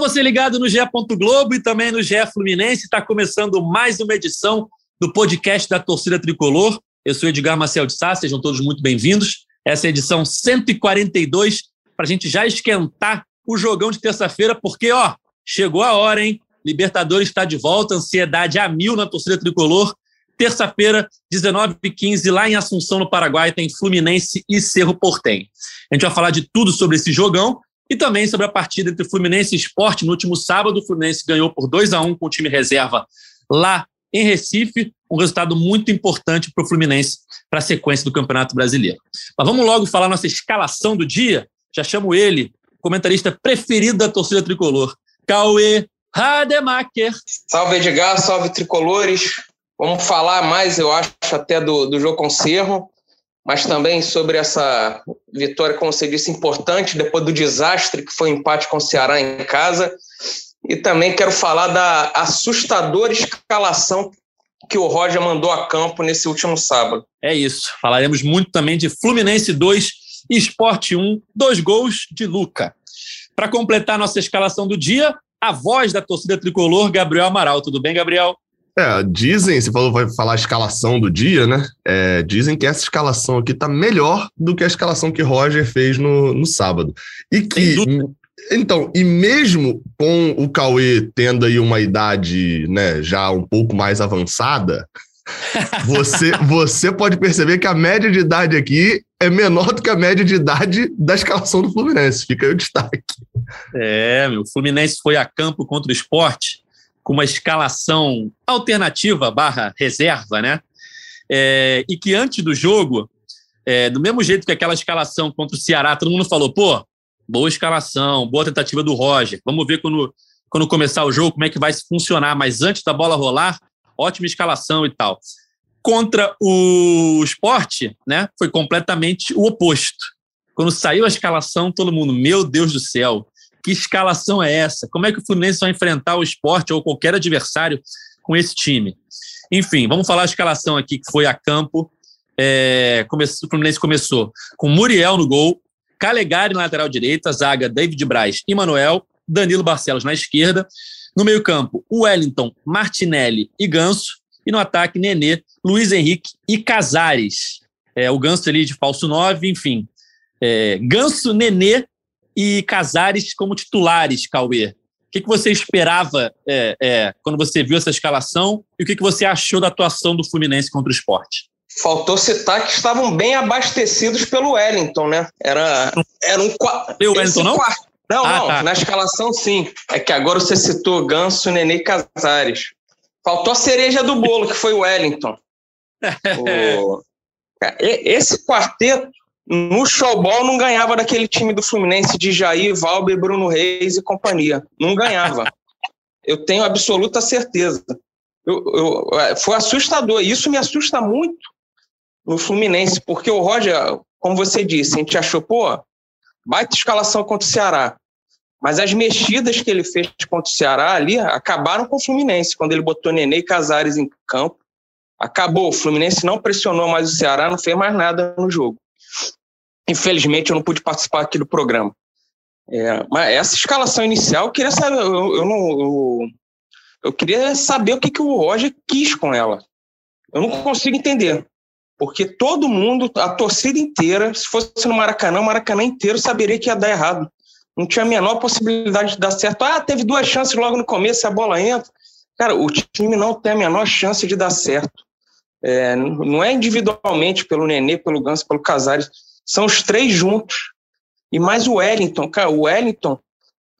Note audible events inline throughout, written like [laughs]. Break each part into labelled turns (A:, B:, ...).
A: você ligado no GE. Globo e também no GE Fluminense. Está começando mais uma edição do podcast da Torcida Tricolor. Eu sou Edgar Marcel de Sá, sejam todos muito bem-vindos. Essa é a edição 142, para a gente já esquentar o jogão de terça-feira, porque, ó, chegou a hora, hein? Libertadores está de volta, ansiedade a mil na torcida tricolor. Terça-feira, 19h15, lá em Assunção, no Paraguai, tem Fluminense e Cerro Portem. A gente vai falar de tudo sobre esse jogão e também sobre a partida entre Fluminense e Esporte. No último sábado, o Fluminense ganhou por 2 a 1 com o time reserva lá em Recife. Um resultado muito importante para o Fluminense para a sequência do Campeonato Brasileiro. Mas vamos logo falar nossa escalação do dia. Já chamo ele, comentarista preferido da torcida tricolor, Cauê Rademacher.
B: Salve Edgar, salve tricolores. Vamos falar mais, eu acho, até do, do jogo com Cerro, mas também sobre essa vitória, como você disse, importante, depois do desastre que foi o empate com o Ceará em casa. E também quero falar da assustadora escalação que o Roger mandou a campo nesse último sábado.
A: É isso. Falaremos muito também de Fluminense 2 e Sport 1, dois gols de Luca. Para completar nossa escalação do dia, a voz da torcida tricolor, Gabriel Amaral. Tudo bem, Gabriel?
C: É, dizem, você falou, vai falar a escalação do dia, né? É, dizem que essa escalação aqui tá melhor do que a escalação que Roger fez no, no sábado. E que. Então, e mesmo com o Cauê tendo aí uma idade né, já um pouco mais avançada, [laughs] você, você pode perceber que a média de idade aqui é menor do que a média de idade da escalação do Fluminense. Fica aí o destaque.
A: É, meu, o Fluminense foi a campo contra o esporte com uma escalação alternativa barra reserva, né? É, e que antes do jogo, é, do mesmo jeito que aquela escalação contra o Ceará, todo mundo falou, pô, boa escalação, boa tentativa do Roger. Vamos ver quando, quando começar o jogo como é que vai funcionar. Mas antes da bola rolar, ótima escalação e tal. Contra o esporte, né, foi completamente o oposto. Quando saiu a escalação, todo mundo, meu Deus do céu, que escalação é essa? Como é que o Fluminense vai enfrentar o esporte ou qualquer adversário com esse time? Enfim, vamos falar a escalação aqui que foi a campo. É, o Fluminense começou com Muriel no gol, Calegari na lateral direita, zaga David Braz e Manuel, Danilo Barcelos na esquerda. No meio-campo, Wellington, Martinelli e Ganso. E no ataque, Nenê, Luiz Henrique e Casares. É, o Ganso ali de falso 9, enfim. É, Ganso, Nenê e Casares como titulares, Cauê. O que, que você esperava é, é, quando você viu essa escalação e o que, que você achou da atuação do Fluminense contra o esporte?
B: Faltou citar que estavam bem abastecidos pelo Wellington, né? Era, era um.
A: Pelo Wellington, não?
B: Não, ah, não, tá. na escalação sim. É que agora você citou Ganso, Nenê e Casares. Faltou a cereja do bolo, que foi o Wellington. [laughs] o... Esse quarteto no showball não ganhava daquele time do Fluminense de Jair, Valber, Bruno Reis e companhia. Não ganhava. eu tenho absoluta certeza. Eu, eu, é, foi assustador. Isso me assusta muito no Fluminense, porque o Roger, como você disse, a gente achou, pô, baita escalação contra o Ceará. Mas as mexidas que ele fez contra o Ceará ali acabaram com o Fluminense, quando ele botou Nenê e Casares em campo. Acabou. O Fluminense não pressionou mais o Ceará, não fez mais nada no jogo. Infelizmente, eu não pude participar aqui do programa. É, mas essa escalação inicial, eu queria saber, eu, eu não, eu, eu, queria saber o que, que o Roger quis com ela. Eu não consigo entender. Porque todo mundo, a torcida inteira, se fosse no Maracanã, o Maracanã inteiro saberia que ia dar errado. Não tinha a menor possibilidade de dar certo. Ah, teve duas chances logo no começo, a bola entra. Cara, o time não tem a menor chance de dar certo. É, não é individualmente pelo Nenê, pelo Ganso, pelo Casares são os três juntos. E mais o Wellington. Cara, o Wellington,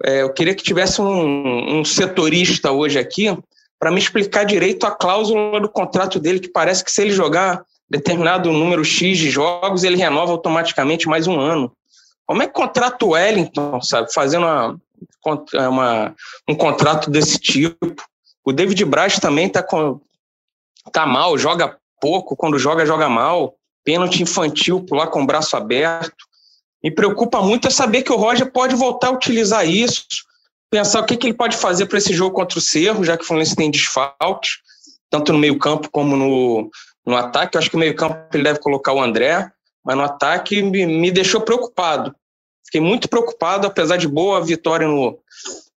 B: é, eu queria que tivesse um, um setorista hoje aqui para me explicar direito a cláusula do contrato dele, que parece que se ele jogar determinado número X de jogos, ele renova automaticamente mais um ano. Como é que contrata o Wellington, sabe? Fazendo uma, uma, um contrato desse tipo. O David Braz também está tá mal, joga pouco, quando joga, joga mal pênalti infantil pular com o braço aberto. Me preocupa muito é saber que o Roger pode voltar a utilizar isso, pensar o que, que ele pode fazer para esse jogo contra o Cerro, já que o Fluminense tem desfalques, tanto no meio-campo como no, no ataque. Eu acho que no meio-campo ele deve colocar o André, mas no ataque me, me deixou preocupado. Fiquei muito preocupado, apesar de boa vitória no,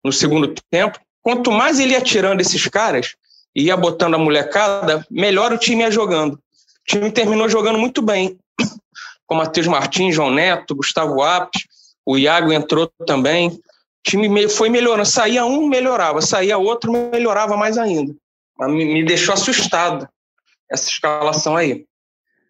B: no segundo tempo. Quanto mais ele ia tirando esses caras, ia botando a molecada, melhor o time ia jogando. O time terminou jogando muito bem, [clears throat] com Matheus Martins, João Neto, Gustavo Apes, o Iago entrou também. O time foi melhorando. Saía um, melhorava. Saía outro, melhorava mais ainda. Me deixou assustado essa escalação aí.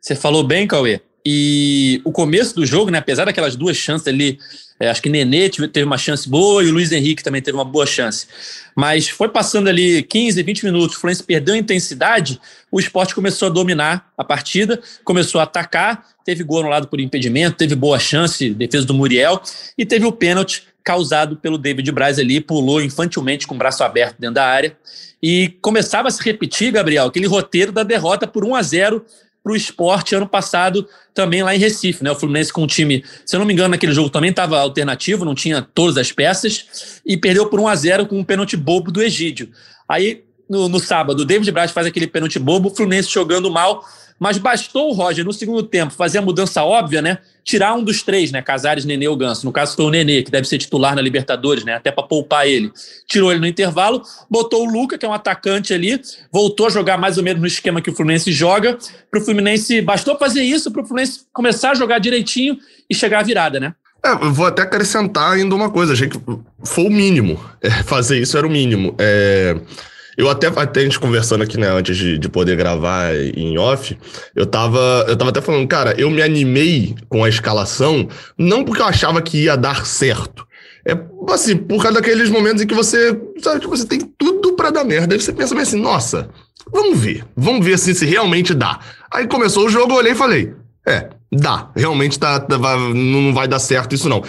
A: Você falou bem, Cauê. E o começo do jogo, né, apesar daquelas duas chances ali, é, acho que Nenê teve uma chance boa e o Luiz Henrique também teve uma boa chance. Mas foi passando ali 15, 20 minutos, o Fluminense perdeu a intensidade, o esporte começou a dominar a partida, começou a atacar, teve gol anulado por impedimento, teve boa chance, defesa do Muriel, e teve o pênalti causado pelo David Braz ali, pulou infantilmente com o braço aberto dentro da área. E começava a se repetir, Gabriel, aquele roteiro da derrota por 1 a 0 para o esporte ano passado também lá em Recife, né? O Fluminense com um time, se eu não me engano, naquele jogo também estava alternativo, não tinha todas as peças, e perdeu por 1 a 0 com um pênalti bobo do Egídio. Aí, no, no sábado, o David Braz faz aquele pênalti bobo, o Fluminense jogando mal, mas bastou o Roger, no segundo tempo, fazer a mudança óbvia, né? Tirar um dos três, né? Casares, Nenê ou Ganso. No caso, foi o Nenê, que deve ser titular na Libertadores, né? Até para poupar ele. Tirou ele no intervalo, botou o Luca, que é um atacante ali, voltou a jogar mais ou menos no esquema que o Fluminense joga. Para o Fluminense, bastou fazer isso para o Fluminense começar a jogar direitinho e chegar à virada, né?
C: É, eu vou até acrescentar ainda uma coisa. Achei que foi o mínimo. É, fazer isso era o mínimo. É. Eu até, até a gente conversando aqui, né, antes de, de poder gravar em off, eu tava, eu tava até falando, cara, eu me animei com a escalação, não porque eu achava que ia dar certo. É assim, por causa daqueles momentos em que você, sabe, que você tem tudo para dar merda. Aí você pensa assim, nossa, vamos ver, vamos ver assim, se realmente dá. Aí começou o jogo, eu olhei e falei, é, dá, realmente tá, tá, não vai dar certo isso não.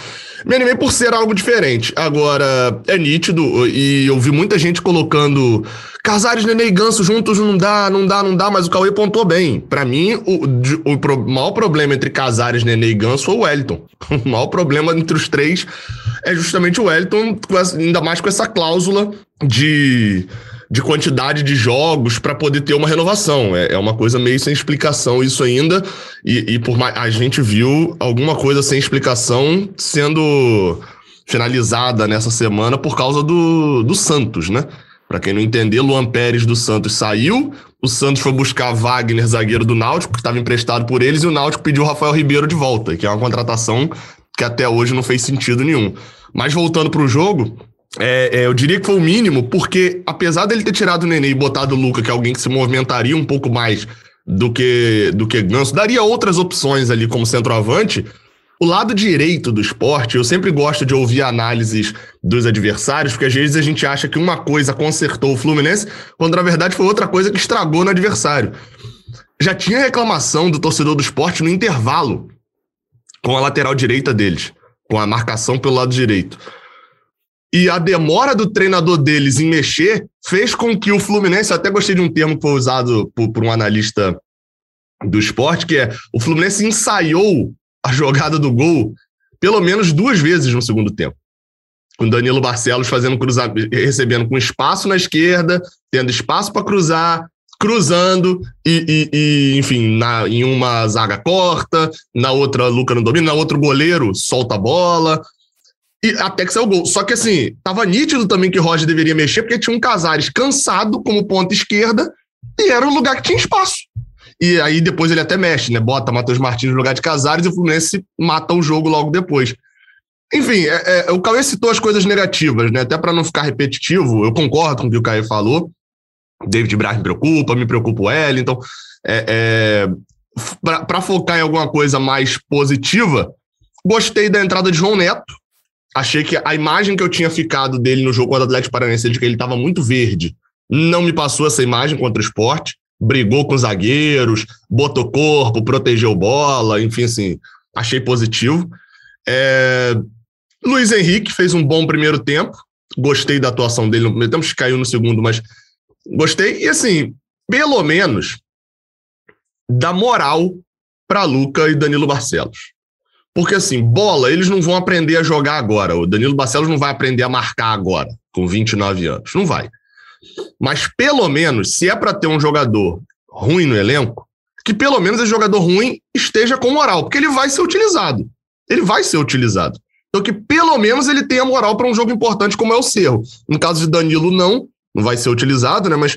C: Me animei por ser algo diferente. Agora, é nítido, e eu vi muita gente colocando Casares, Nenê e Ganso juntos não dá, não dá, não dá, mas o Cauê pontou bem. Para mim, o, o, o, maior problema entre Casares, Nenê e Ganso foi o Wellington. [laughs] O maior problema entre os três é justamente o Wellington, ainda mais com essa cláusula de de quantidade de jogos para poder ter uma renovação. É, é, uma coisa meio sem explicação isso ainda. E, e por mais, a gente viu alguma coisa sem explicação sendo finalizada nessa semana por causa do, do Santos, né? Para quem não entender, Luan Pérez do Santos saiu, o Santos foi buscar Wagner, zagueiro do Náutico, que estava emprestado por eles, e o Náutico pediu o Rafael Ribeiro de volta, que é uma contratação que até hoje não fez sentido nenhum. Mas voltando para o jogo, é, é, eu diria que foi o mínimo, porque apesar dele ter tirado o Nenê e botado o Luca, que é alguém que se movimentaria um pouco mais do que, do que Ganso, daria outras opções ali como centroavante. O lado direito do esporte, eu sempre gosto de ouvir análises dos adversários, porque às vezes a gente acha que uma coisa consertou o Fluminense, quando na verdade foi outra coisa que estragou no adversário. Já tinha reclamação do torcedor do esporte no intervalo com a lateral direita deles, com a marcação pelo lado direito. E a demora do treinador deles em mexer fez com que o Fluminense, até gostei de um termo que foi usado por, por um analista do esporte, que é o Fluminense ensaiou a jogada do gol pelo menos duas vezes no segundo tempo. Com Danilo Barcelos fazendo cruzamento, recebendo com espaço na esquerda, tendo espaço para cruzar, cruzando e, e, e, enfim, na, em uma zaga corta, na outra Luca não domina, na outra o goleiro solta a bola, e até que saiu o gol. Só que assim, tava nítido também que o Roger deveria mexer, porque tinha um Casares cansado como ponta esquerda e era um lugar que tinha espaço. E aí depois ele até mexe, né? Bota Matheus Martins no lugar de Casares e o Fluminense mata o jogo logo depois. Enfim, é, é, o Cauê citou as coisas negativas, né? Até para não ficar repetitivo, eu concordo com o que o Cauê falou. David Braz me preocupa, me preocupa o Wellington. É, é, para focar em alguma coisa mais positiva, gostei da entrada de João Neto, achei que a imagem que eu tinha ficado dele no jogo contra o Atlético Paranaense, de que ele estava muito verde, não me passou essa imagem contra o esporte. Brigou com os zagueiros, botou corpo, protegeu bola, enfim, assim, achei positivo. É... Luiz Henrique fez um bom primeiro tempo, gostei da atuação dele no primeiro tempo, caiu no segundo, mas gostei. E assim, pelo menos, dá moral para Luca e Danilo Barcelos. Porque assim, bola, eles não vão aprender a jogar agora. O Danilo Barcelos não vai aprender a marcar agora, com 29 anos. Não vai. Mas pelo menos, se é para ter um jogador ruim no elenco, que pelo menos esse jogador ruim esteja com moral, porque ele vai ser utilizado. Ele vai ser utilizado. Então, que pelo menos ele tenha moral para um jogo importante como é o Cerro. No caso de Danilo, não, não vai ser utilizado, né? Mas,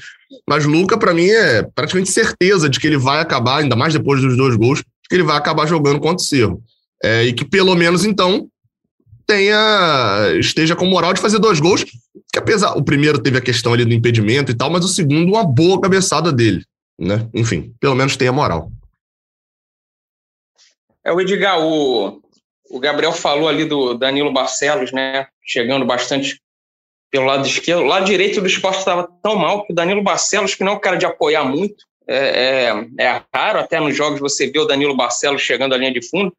C: mas Luca, para mim, é praticamente certeza de que ele vai acabar, ainda mais depois dos dois gols, que ele vai acabar jogando contra o Cerro. É, e que pelo menos, então, tenha esteja com moral de fazer dois gols, que apesar o primeiro teve a questão ali do impedimento e tal, mas o segundo uma boa cabeçada dele, né? Enfim, pelo menos tenha moral.
B: É o Edgar, o, o Gabriel falou ali do Danilo Barcelos, né? Chegando bastante pelo lado esquerdo. O lado direito do esporte estava tão mal que o Danilo Barcelos, que não é um cara de apoiar muito, é, é, é, raro até nos jogos você ver o Danilo Barcelos chegando à linha de fundo.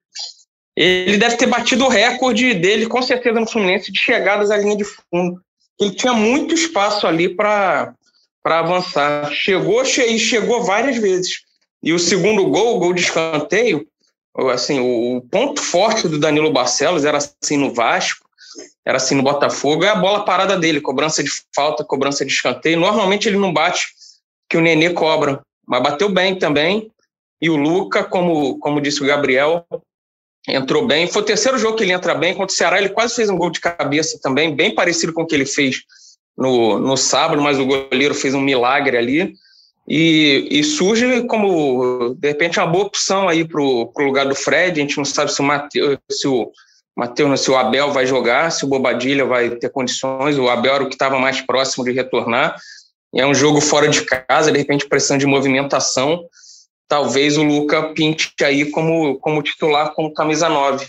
B: Ele deve ter batido o recorde dele, com certeza, no Fluminense, de chegadas à linha de fundo. Ele tinha muito espaço ali para avançar. Chegou e chegou várias vezes. E o segundo gol, o gol de escanteio, assim, o ponto forte do Danilo Barcelos era assim no Vasco, era assim no Botafogo, é a bola parada dele, cobrança de falta, cobrança de escanteio. Normalmente ele não bate que o Nenê cobra, mas bateu bem também. E o Luca, como, como disse o Gabriel, entrou bem. Foi o terceiro jogo que ele entra bem. Contra o Ceará, ele quase fez um gol de cabeça também, bem parecido com o que ele fez no, no sábado, mas o goleiro fez um milagre ali. E, e, surge como, de repente, uma boa opção aí para o lugar do Fred. A gente não sabe se o Mateus, se o se o Abel vai jogar, se o Bobadilha vai ter condições. O Abel era o que estava mais próximo de retornar. É um jogo fora de casa, de repente, precisando de movimentação. Talvez o Luca pinte aí como, como titular, como camisa 9.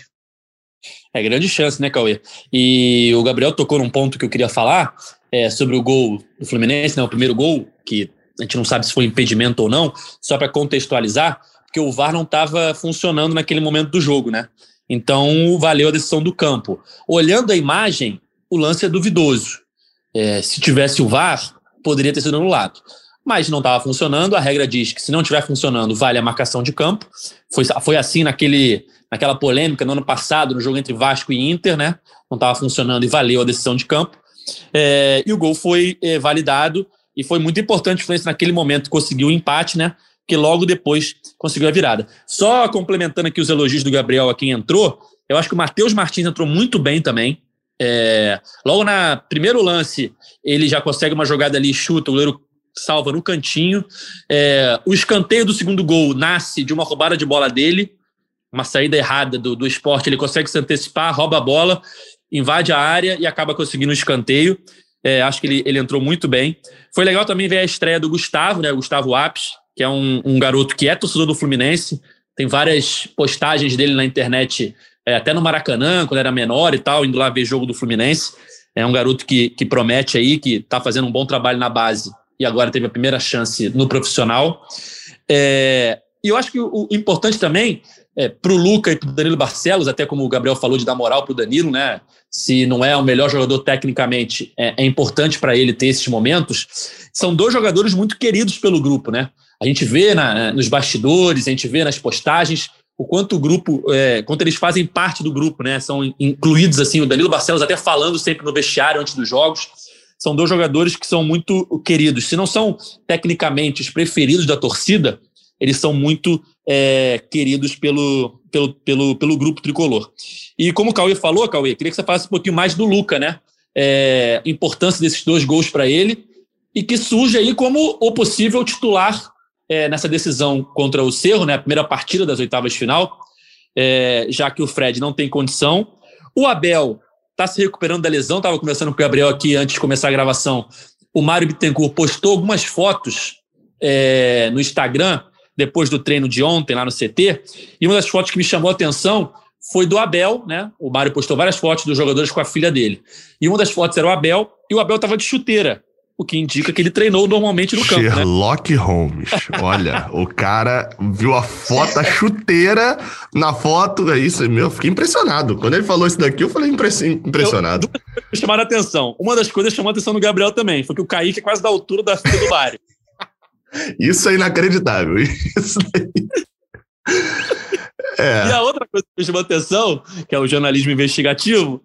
A: É grande chance, né, Cauê? E o Gabriel tocou num ponto que eu queria falar é, sobre o gol do Fluminense, né, o primeiro gol, que a gente não sabe se foi impedimento ou não, só para contextualizar, porque o VAR não estava funcionando naquele momento do jogo, né? Então valeu a decisão do campo. Olhando a imagem, o lance é duvidoso. É, se tivesse o VAR, poderia ter sido anulado. Mas não estava funcionando, a regra diz que se não estiver funcionando, vale a marcação de campo. Foi, foi assim naquele, naquela polêmica no ano passado, no jogo entre Vasco e Inter, né? Não estava funcionando e valeu a decisão de campo. É, e o gol foi é, validado e foi muito importante o Fluminense naquele momento conseguiu o empate, né? Que logo depois conseguiu a virada. Só complementando aqui os elogios do Gabriel a quem entrou, eu acho que o Matheus Martins entrou muito bem também. É, logo na primeiro lance, ele já consegue uma jogada ali, chuta, o goleiro salva no cantinho. É, o escanteio do segundo gol nasce de uma roubada de bola dele, uma saída errada do, do esporte. Ele consegue se antecipar, rouba a bola, invade a área e acaba conseguindo o escanteio. É, acho que ele, ele entrou muito bem. Foi legal também ver a estreia do Gustavo, né? Gustavo Apes, que é um, um garoto que é torcedor do Fluminense. Tem várias postagens dele na internet, é, até no Maracanã, quando era menor e tal, indo lá ver jogo do Fluminense. É um garoto que, que promete aí, que está fazendo um bom trabalho na base e agora teve a primeira chance no profissional. É, e eu acho que o, o importante também é, para o Luca e para o Danilo Barcelos, até como o Gabriel falou de dar moral para o Danilo, né? Se não é o melhor jogador tecnicamente, é, é importante para ele ter esses momentos. São dois jogadores muito queridos pelo grupo, né? A gente vê na, nos bastidores, a gente vê nas postagens o quanto o grupo, é, quanto eles fazem parte do grupo, né? São incluídos assim, o Danilo Barcelos até falando sempre no vestiário antes dos jogos. São dois jogadores que são muito queridos. Se não são tecnicamente os preferidos da torcida, eles são muito é, queridos pelo, pelo, pelo, pelo grupo tricolor. E como o Cauê falou, Cauê, queria que você falasse um pouquinho mais do Luca, né? É, importância desses dois gols para ele e que surge aí como o possível titular é, nessa decisão contra o Cerro, né? A primeira partida das oitavas de final, é, já que o Fred não tem condição. O Abel está se recuperando da lesão, estava conversando com o Gabriel aqui antes de começar a gravação. O Mário Bittencourt postou algumas fotos é, no Instagram depois do treino de ontem lá no CT. E uma das fotos que me chamou a atenção foi do Abel, né? O Mário postou várias fotos dos jogadores com a filha dele. E uma das fotos era o Abel, e o Abel estava de chuteira, o que indica que ele treinou normalmente no campo.
C: Né? Sherlock né? Holmes. Olha, [laughs] o cara viu a foto, a chuteira na foto, é isso, meu, fiquei impressionado. Quando ele falou isso daqui, eu falei impressionado.
A: Eu, chamaram a atenção. Uma das coisas chamou a atenção do Gabriel também foi que o Kaique é quase da altura da filha do Mário. [laughs]
C: Isso é inacreditável. Isso [laughs]
A: é. E a outra coisa que me chamou atenção, que é o jornalismo investigativo,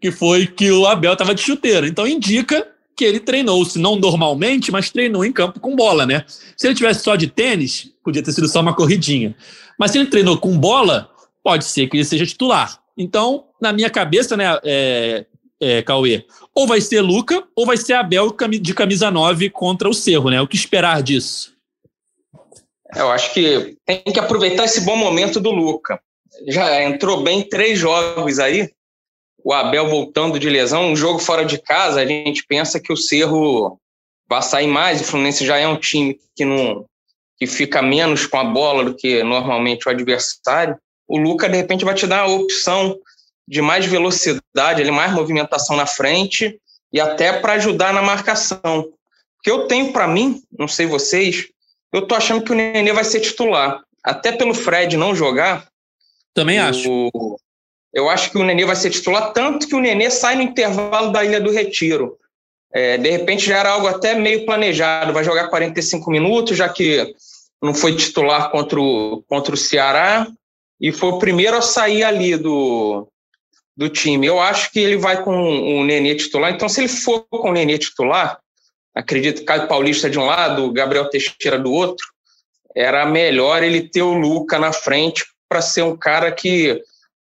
A: que foi que o Abel estava de chuteiro. Então indica que ele treinou, se não normalmente, mas treinou em campo com bola, né? Se ele tivesse só de tênis, podia ter sido só uma corridinha. Mas se ele treinou com bola, pode ser que ele seja titular. Então, na minha cabeça, né, é, é, Cauê, ou vai ser Luca ou vai ser Abel de camisa 9 contra o Cerro, né? O que esperar disso?
B: Eu acho que tem que aproveitar esse bom momento do Luca. Já entrou bem três jogos aí. O Abel voltando de lesão, um jogo fora de casa, a gente pensa que o Cerro vai sair mais. O Fluminense já é um time que não que fica menos com a bola do que normalmente o adversário. O Luca de repente vai te dar a opção de mais velocidade, ele mais movimentação na frente e até para ajudar na marcação. que eu tenho para mim, não sei vocês, eu tô achando que o Nenê vai ser titular. Até pelo Fred não jogar.
A: Também o, acho.
B: Eu acho que o Nenê vai ser titular, tanto que o Nenê sai no intervalo da Ilha do Retiro. É, de repente já era algo até meio planejado. Vai jogar 45 minutos, já que não foi titular contra o, contra o Ceará e foi o primeiro a sair ali do, do time. Eu acho que ele vai com o Nenê titular. Então, se ele for com o Nenê titular, acredito Caio Paulista de um lado, Gabriel Teixeira do outro, era melhor ele ter o Luca na frente para ser um cara que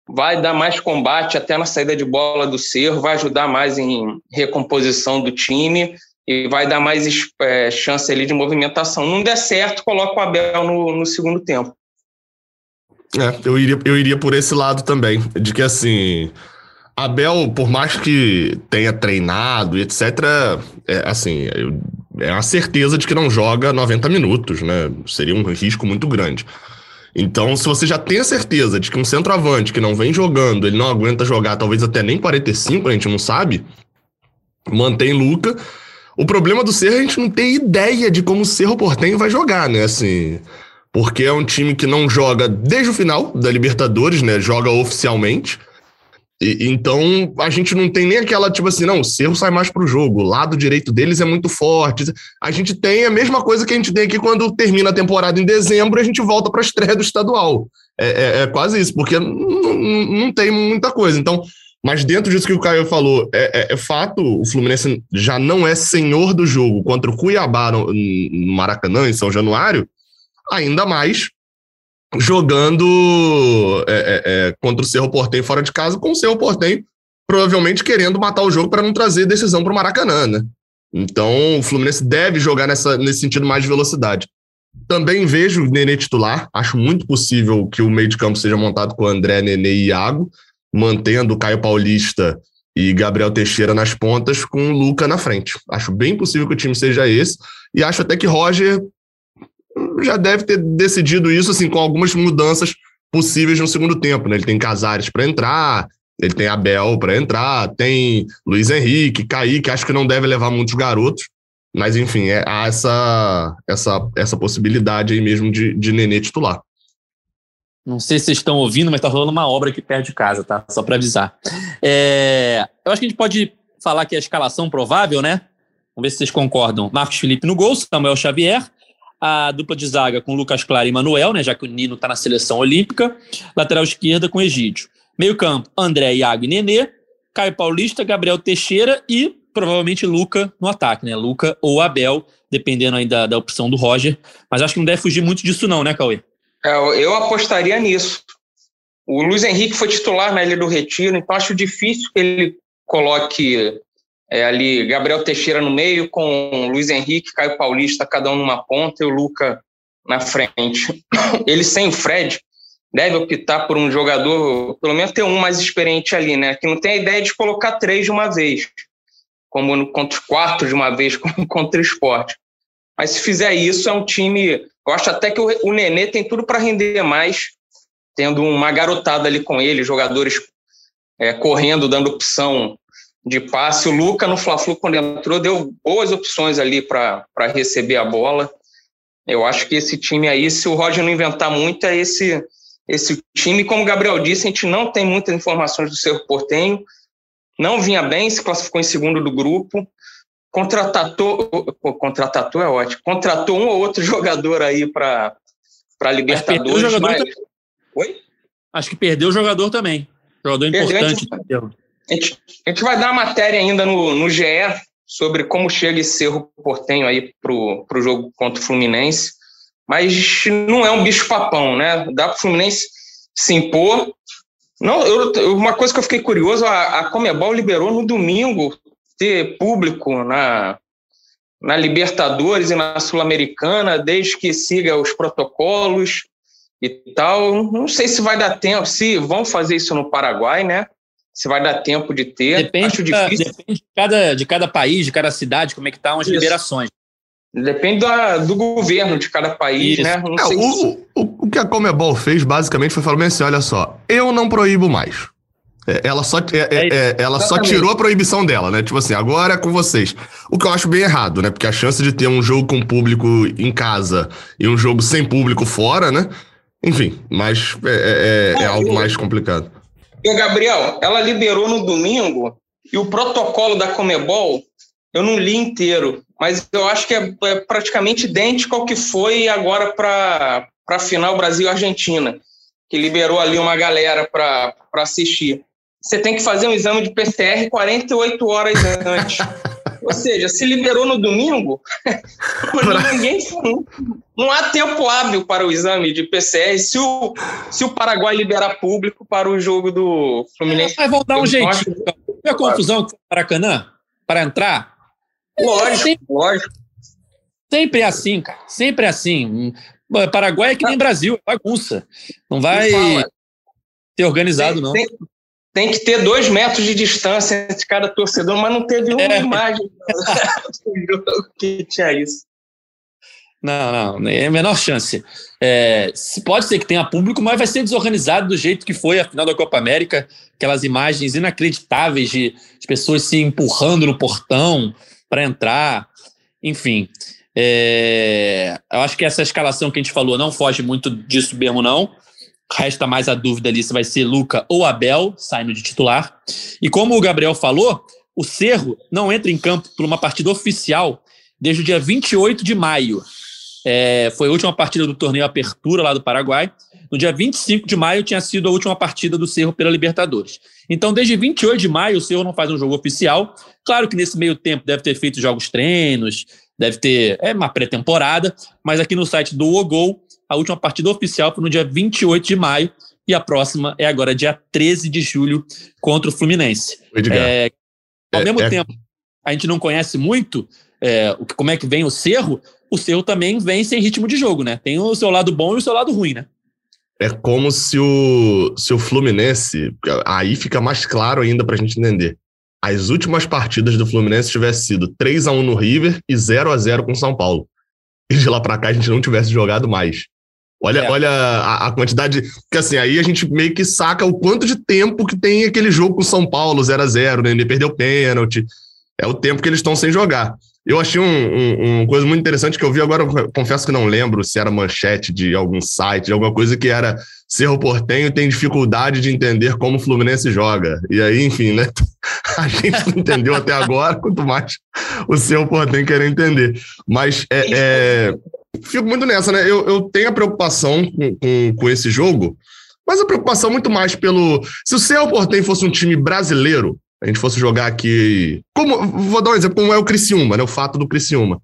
B: vai dar mais combate até na saída de bola do Cerro, vai ajudar mais em recomposição do time e vai dar mais é, chance ali de movimentação. Não der certo, coloca o Abel no, no segundo tempo.
C: É, eu iria, eu iria por esse lado também, de que assim, Abel, por mais que tenha treinado e etc., é, assim, é uma certeza de que não joga 90 minutos, né? Seria um risco muito grande. Então, se você já tem a certeza de que um centroavante que não vem jogando, ele não aguenta jogar talvez até nem 45, a gente não sabe, mantém Luca. O problema do Cerro, a gente não tem ideia de como o Cerro Portenho vai jogar, né? Assim, porque é um time que não joga desde o final da Libertadores, né? Joga oficialmente. E, então, a gente não tem nem aquela, tipo assim, não, o Cerro sai mais pro jogo, o lado direito deles é muito forte. A gente tem a mesma coisa que a gente tem aqui quando termina a temporada em dezembro e a gente volta para a estreia do estadual. É, é, é quase isso, porque não, tem muita coisa. Então, mas dentro disso que o Caio falou, é, é, é, fato, o Fluminense já não é senhor do jogo contra o Cuiabá no, no Maracanã, em São Januário, ainda mais jogando é, é, é, contra o Cerro Portem fora de casa, com o Cerro Portem provavelmente querendo matar o jogo para não trazer decisão para o Maracanã, né? Então, o Fluminense deve jogar nessa, nesse sentido mais de velocidade. Também vejo o Nenê titular, acho muito possível que o meio de campo seja montado com André, Nenê e Iago, mantendo Caio Paulista e Gabriel Teixeira nas pontas, com o Luca na frente. Acho bem possível que o time seja esse, e acho até que Roger já deve ter decidido isso assim com algumas mudanças possíveis no segundo tempo. Né? Ele tem Casares para entrar, ele tem Abel para entrar, tem Luiz Henrique, Kaique, acho que não deve levar muitos garotos, mas enfim, é, há essa, essa, essa possibilidade aí mesmo de, de Nenê titular.
A: Não sei se vocês estão ouvindo, mas está rolando uma obra aqui perto de casa, tá? Só para avisar. É, eu acho que a gente pode falar que a escalação provável, né? Vamos ver se vocês concordam. Marcos Felipe no gol, Samuel Xavier, a dupla de zaga com Lucas Claro e Manuel, né, já que o Nino está na seleção olímpica, lateral esquerda com Egídio. Meio campo, André, Iago e Nenê, Caio Paulista, Gabriel Teixeira e provavelmente Luca no ataque, né? Luca ou Abel, dependendo aí da, da opção do Roger. Mas acho que não deve fugir muito disso não, né, Cauê?
B: É, eu apostaria nisso. O Luiz Henrique foi titular na Ilha do Retiro, então acho difícil que ele coloque é, ali Gabriel Teixeira no meio, com Luiz Henrique, Caio Paulista, cada um numa ponta e o Luca na frente. [coughs] Ele sem o Fred deve optar por um jogador, pelo menos ter um mais experiente ali, né? Que não tem a ideia de colocar três de uma vez, como no, contra os quatro de uma vez [laughs] contra o esporte. Mas se fizer isso, é um time. Eu acho até que o, o Nenê tem tudo para render mais, tendo uma garotada ali com ele, jogadores é, correndo, dando opção de passe. O Luca no Fla-Flu, quando entrou, deu boas opções ali para receber a bola. Eu acho que esse time aí, se o Roger não inventar muito, é esse, esse time. Como o Gabriel disse, a gente não tem muitas informações do Cerro Portenho. Não vinha bem, se classificou em segundo do grupo. Contratou, contratou é ótimo, contratou um ou outro [laughs] jogador aí para Libertadores. Mas... Mas...
A: Oi? Acho que perdeu o jogador também. Jogador perdeu, importante.
B: A gente, a gente vai dar uma matéria ainda no, no GE sobre como chega esse Cerro Portenho aí pro, pro jogo contra o Fluminense, mas não é um bicho papão, né? Dá pro Fluminense se impor, Não, eu, uma coisa que eu fiquei curioso, a, a Comebol liberou no domingo ter público na, na Libertadores e na Sul-Americana, desde que siga os protocolos e tal. Não sei se vai dar tempo, se vão fazer isso no Paraguai, né? Se vai dar tempo de ter.
A: Depende, Acho difícil. depende de, cada, de cada país, de cada cidade, como é que estão tá as isso. liberações.
B: Depende da, do governo de cada país, Isso. né?
C: É, o, se... o, o, que a Comebol fez, basicamente, foi falar assim: olha só, eu não proíbo mais. É, ela só, é, é, é ela só tirou a proibição dela, né? Tipo assim, agora é com vocês. O que eu acho bem errado, né? Porque a chance de ter um jogo com público em casa e um jogo sem público fora, né? Enfim, mas é, é, é algo mais complicado.
B: E, Gabriel, ela liberou no domingo e o protocolo da Comebol eu não li inteiro, mas eu acho que é, é praticamente idêntico ao que foi agora para a final Brasil-Argentina, que liberou ali uma galera para assistir. Você tem que fazer um exame de PCR 48 horas antes. [laughs] Ou seja, se liberou no domingo, [laughs] ninguém, não há tempo hábil para o exame de PCR se o, se o Paraguai liberar público para o jogo do Fluminense.
A: Mas vão dar um jeitinho. Não é confusão com o Maracanã para entrar?
B: Lógico, sempre, lógico.
A: Sempre é assim, cara. Sempre é assim. Paraguai é que nem Brasil, é bagunça. Não vai ter organizado, tem, não.
B: Tem, tem, que ter dois metros de distância entre cada torcedor, mas não teve uma é. imagem que tinha isso.
A: Não, não, é a menor chance. É, pode ser que tenha público, mas vai ser desorganizado do jeito que foi a final da Copa América, aquelas imagens inacreditáveis de, de pessoas se empurrando no portão, para entrar, enfim. É, eu acho que essa escalação que a gente falou não foge muito disso mesmo, não. Resta mais a dúvida ali se vai ser Luca ou Abel saindo de titular. E como o Gabriel falou, o Cerro não entra em campo por uma partida oficial desde o dia 28 de maio. É, foi a última partida do torneio Apertura lá do Paraguai. No dia 25 de maio tinha sido a última partida do Cerro pela Libertadores. Então, desde 28 de maio, o Cerro não faz um jogo oficial. Claro que nesse meio tempo deve ter feito jogos treinos, deve ter é uma pré-temporada, mas aqui no site do Ogol, a última partida oficial foi no dia 28 de maio e a próxima é agora dia 13 de julho contra o Fluminense. É, ao é, mesmo é... tempo, a gente não conhece muito é, como é que vem o Cerro, o Cerro também vem sem ritmo de jogo, né? Tem o seu lado bom e o seu lado ruim, né?
C: É como se o, se o Fluminense, aí fica mais claro ainda para a gente entender. As últimas partidas do Fluminense tivessem sido 3 a 1 no River e 0 a 0 com o São Paulo. E de lá para cá a gente não tivesse jogado mais. Olha, é. olha a, a, quantidade. Porque assim, aí a gente meio que saca o quanto de tempo que tem aquele jogo com o São Paulo, 0 a 0 né? Ele perdeu pênalti. É o tempo que eles estão sem jogar. Eu achei uma um, um coisa muito interessante que eu vi agora, eu confesso que não lembro se era manchete de algum site, de alguma coisa que era Cerro Portenho tem dificuldade de entender como o Fluminense joga. E aí, enfim, né? [laughs] A gente não entendeu até agora, quanto mais o Cerro Portenho quer entender. Mas é, é, fico muito nessa, né? Eu, eu tenho a preocupação com, com, com esse jogo, mas a preocupação muito mais pelo. Se o Cerro Portenho fosse um time brasileiro, a gente fosse jogar aqui. Como, vou dar um exemplo, como é o Criciúma, né? O fato do Criciúma.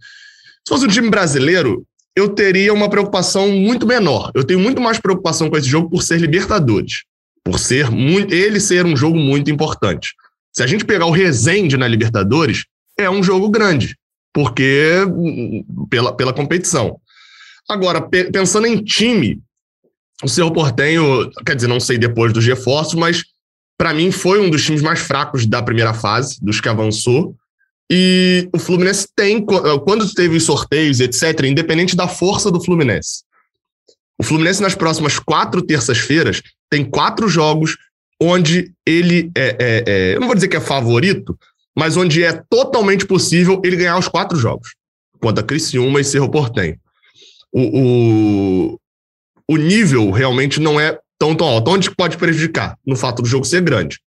C: Se fosse um time brasileiro, eu teria uma preocupação muito menor. Eu tenho muito mais preocupação com esse jogo por ser Libertadores. Por ser muito, ele ser um jogo muito importante. Se a gente pegar o Resende na Libertadores, é um jogo grande, porque pela, pela competição. Agora, pe, pensando em time, o Cerro Portenho, quer dizer, não sei depois dos reforços, mas para mim, foi um dos times mais fracos da primeira fase, dos que avançou. E o Fluminense tem, quando teve os sorteios, etc., independente da força do Fluminense. O Fluminense, nas próximas quatro terças-feiras, tem quatro jogos onde ele é, é, é, Eu não vou dizer que é favorito, mas onde é totalmente possível ele ganhar os quatro jogos. Contra Criciúma e Cerro Portenho. O, o, o nível realmente não é tão, tão alto. Onde pode prejudicar? No fato do jogo ser grande.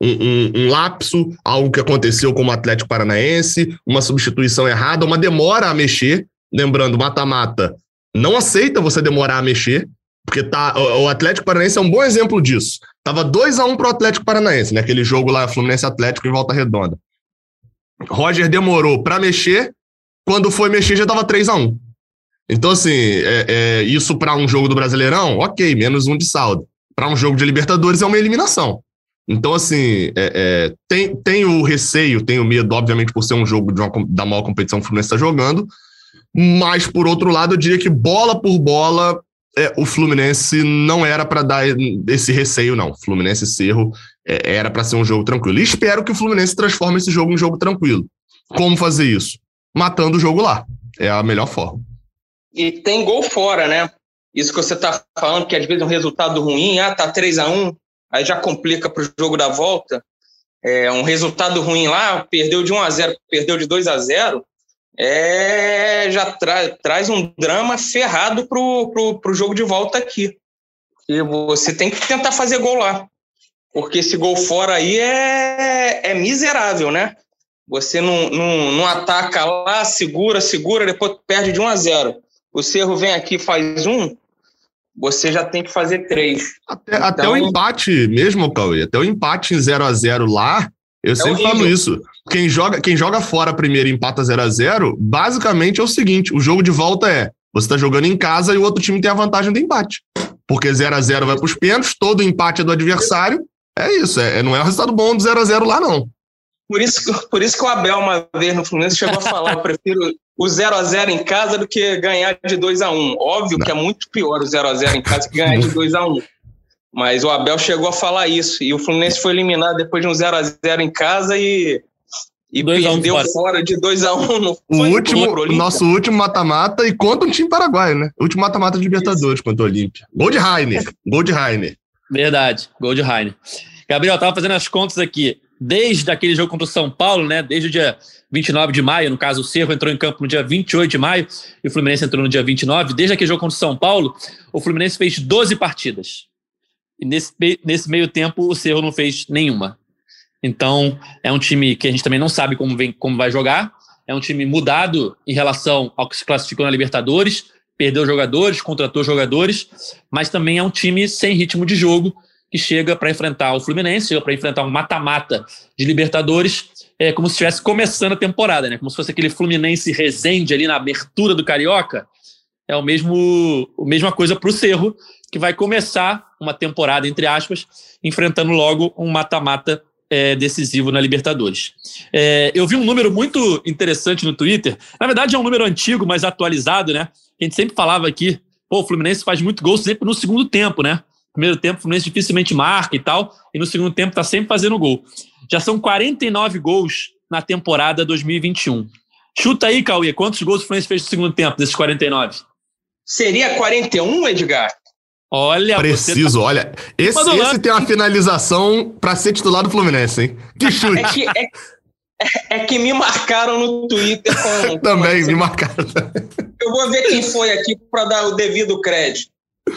C: Um, um, um, lapso, algo que aconteceu com o Atlético Paranaense, uma substituição errada, uma demora a mexer. Lembrando, mata-mata não aceita você demorar a mexer, porque tá, o Atlético Paranaense é um bom exemplo disso. Tava 2 a 1 um pro Atlético Paranaense, né? Aquele jogo lá, Fluminense Atlético em volta redonda. Roger demorou para mexer, quando foi mexer já tava 3 a 1 um. Então, assim, é, é, isso para um jogo do Brasileirão, ok, menos um de saldo. para um jogo de Libertadores é uma eliminação. Então, assim, é, é, tem, tem o receio, tem o medo, obviamente, por ser um jogo de uma, da maior competição que o Fluminense está jogando, mas, por outro lado, eu diria que bola por bola, é, o Fluminense não era para dar esse receio, não. Fluminense e Cerro é, era para ser um jogo tranquilo. E espero que o Fluminense transforme esse jogo em um jogo tranquilo. Como fazer isso? Matando o jogo lá. É a melhor forma.
B: E tem gol fora, né? Isso que você está falando, que às vezes é um resultado ruim, ah, tá 3 a 1 aí já complica para o jogo da volta. É, um resultado ruim lá, perdeu de 1 a 0 perdeu de 2 a 0 é, já tra traz um drama ferrado pro, pro, pro jogo de volta aqui. E você tem que tentar fazer gol lá. Porque esse gol fora aí é, é miserável, né? Você não, não, não ataca lá, segura, segura, depois perde de 1 a 0. O Cerro vem aqui faz um, você já tem que fazer três.
C: Até, então, até o empate mesmo, Cauê, até o empate em 0 a 0 lá, eu é sempre horrível. falo isso. Quem joga, quem joga fora primeiro e empata 0 a 0 basicamente é o seguinte: o jogo de volta é você está jogando em casa e o outro time tem a vantagem do empate. Porque 0 a 0 vai para os pênaltis, todo empate é do adversário. É isso, é, não é um resultado bom do 0 a 0 lá, não.
B: Por isso, por isso que o Abel, uma vez no Fluminense, chegou a falar: eu prefiro o 0 a 0 em casa do que ganhar de 2 a 1 Óbvio não. que é muito pior o 0 a 0 em casa que ganhar de 2 a 1 mas o Abel chegou a falar isso. E o Fluminense foi eliminado depois de um 0x0 em casa e, e perdeu fora. fora. de 2x1
C: O último, nosso último mata-mata e contra um time paraguaio, né? O último mata-mata de Libertadores isso. contra o Olímpia. Gol de Rainer. Gol de Rainer.
A: Verdade, gol de Rainer. Gabriel, tava fazendo as contas aqui. Desde aquele jogo contra o São Paulo, né? Desde o dia 29 de maio, no caso, o Cerro entrou em campo no dia 28 de maio e o Fluminense entrou no dia 29. Desde aquele jogo contra o São Paulo, o Fluminense fez 12 partidas. E nesse, nesse meio tempo, o Cerro não fez nenhuma. Então, é um time que a gente também não sabe como, vem, como vai jogar. É um time mudado em relação ao que se classificou na Libertadores. Perdeu jogadores, contratou jogadores, mas também é um time sem ritmo de jogo que chega para enfrentar o Fluminense, para enfrentar um mata-mata de Libertadores, é como se estivesse começando a temporada, né? Como se fosse aquele Fluminense Resende ali na abertura do Carioca. É o mesmo, a mesma coisa para o Cerro, que vai começar uma temporada, entre aspas, enfrentando logo um mata-mata é, decisivo na Libertadores. É, eu vi um número muito interessante no Twitter. Na verdade, é um número antigo, mas atualizado, né? A gente sempre falava aqui, pô, o Fluminense faz muito gol sempre no segundo tempo, né? Primeiro tempo, o Fluminense dificilmente marca e tal, e no segundo tempo tá sempre fazendo gol. Já são 49 gols na temporada 2021. Chuta aí, Cauê, quantos gols o Fluminense fez no segundo tempo desses 49?
B: Seria 41, Edgar?
C: Olha, Preciso, tá... olha. Esse, esse tem uma finalização para ser titular do Fluminense, hein? Que chute.
B: É que, é, é que me marcaram no Twitter com. [laughs]
C: Também, com me marcaram.
B: Eu vou ver quem foi aqui para dar o devido crédito.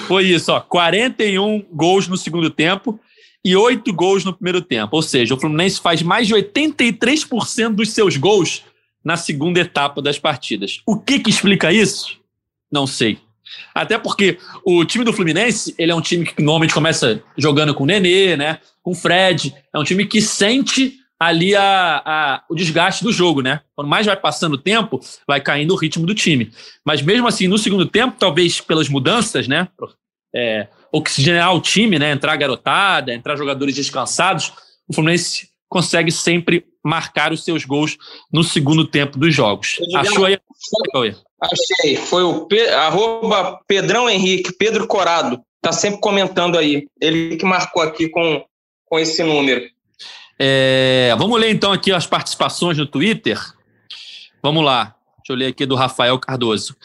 A: Foi isso, ó. 41 gols no segundo tempo e 8 gols no primeiro tempo. Ou seja, o Fluminense faz mais de 83% dos seus gols na segunda etapa das partidas. O que, que explica isso? Não sei. Até porque o time do Fluminense, ele é um time que normalmente começa jogando com o Nenê, né? Com o Fred. É um time que sente ali a, a, o desgaste do jogo, né? Quando mais vai passando o tempo, vai caindo o ritmo do time. Mas mesmo assim, no segundo tempo, talvez pelas mudanças, né? É, oxigenar o time, né? Entrar garotada, entrar jogadores descansados, o Fluminense consegue sempre marcar os seus gols no segundo tempo dos jogos. Achou aí?
B: Achei. Foi o Pe... arroba Pedrão Henrique, Pedro Corado. Tá sempre comentando aí. Ele que marcou aqui com, com esse número.
A: É, vamos ler então aqui as participações no Twitter. Vamos lá. Deixa eu ler aqui do Rafael Cardoso.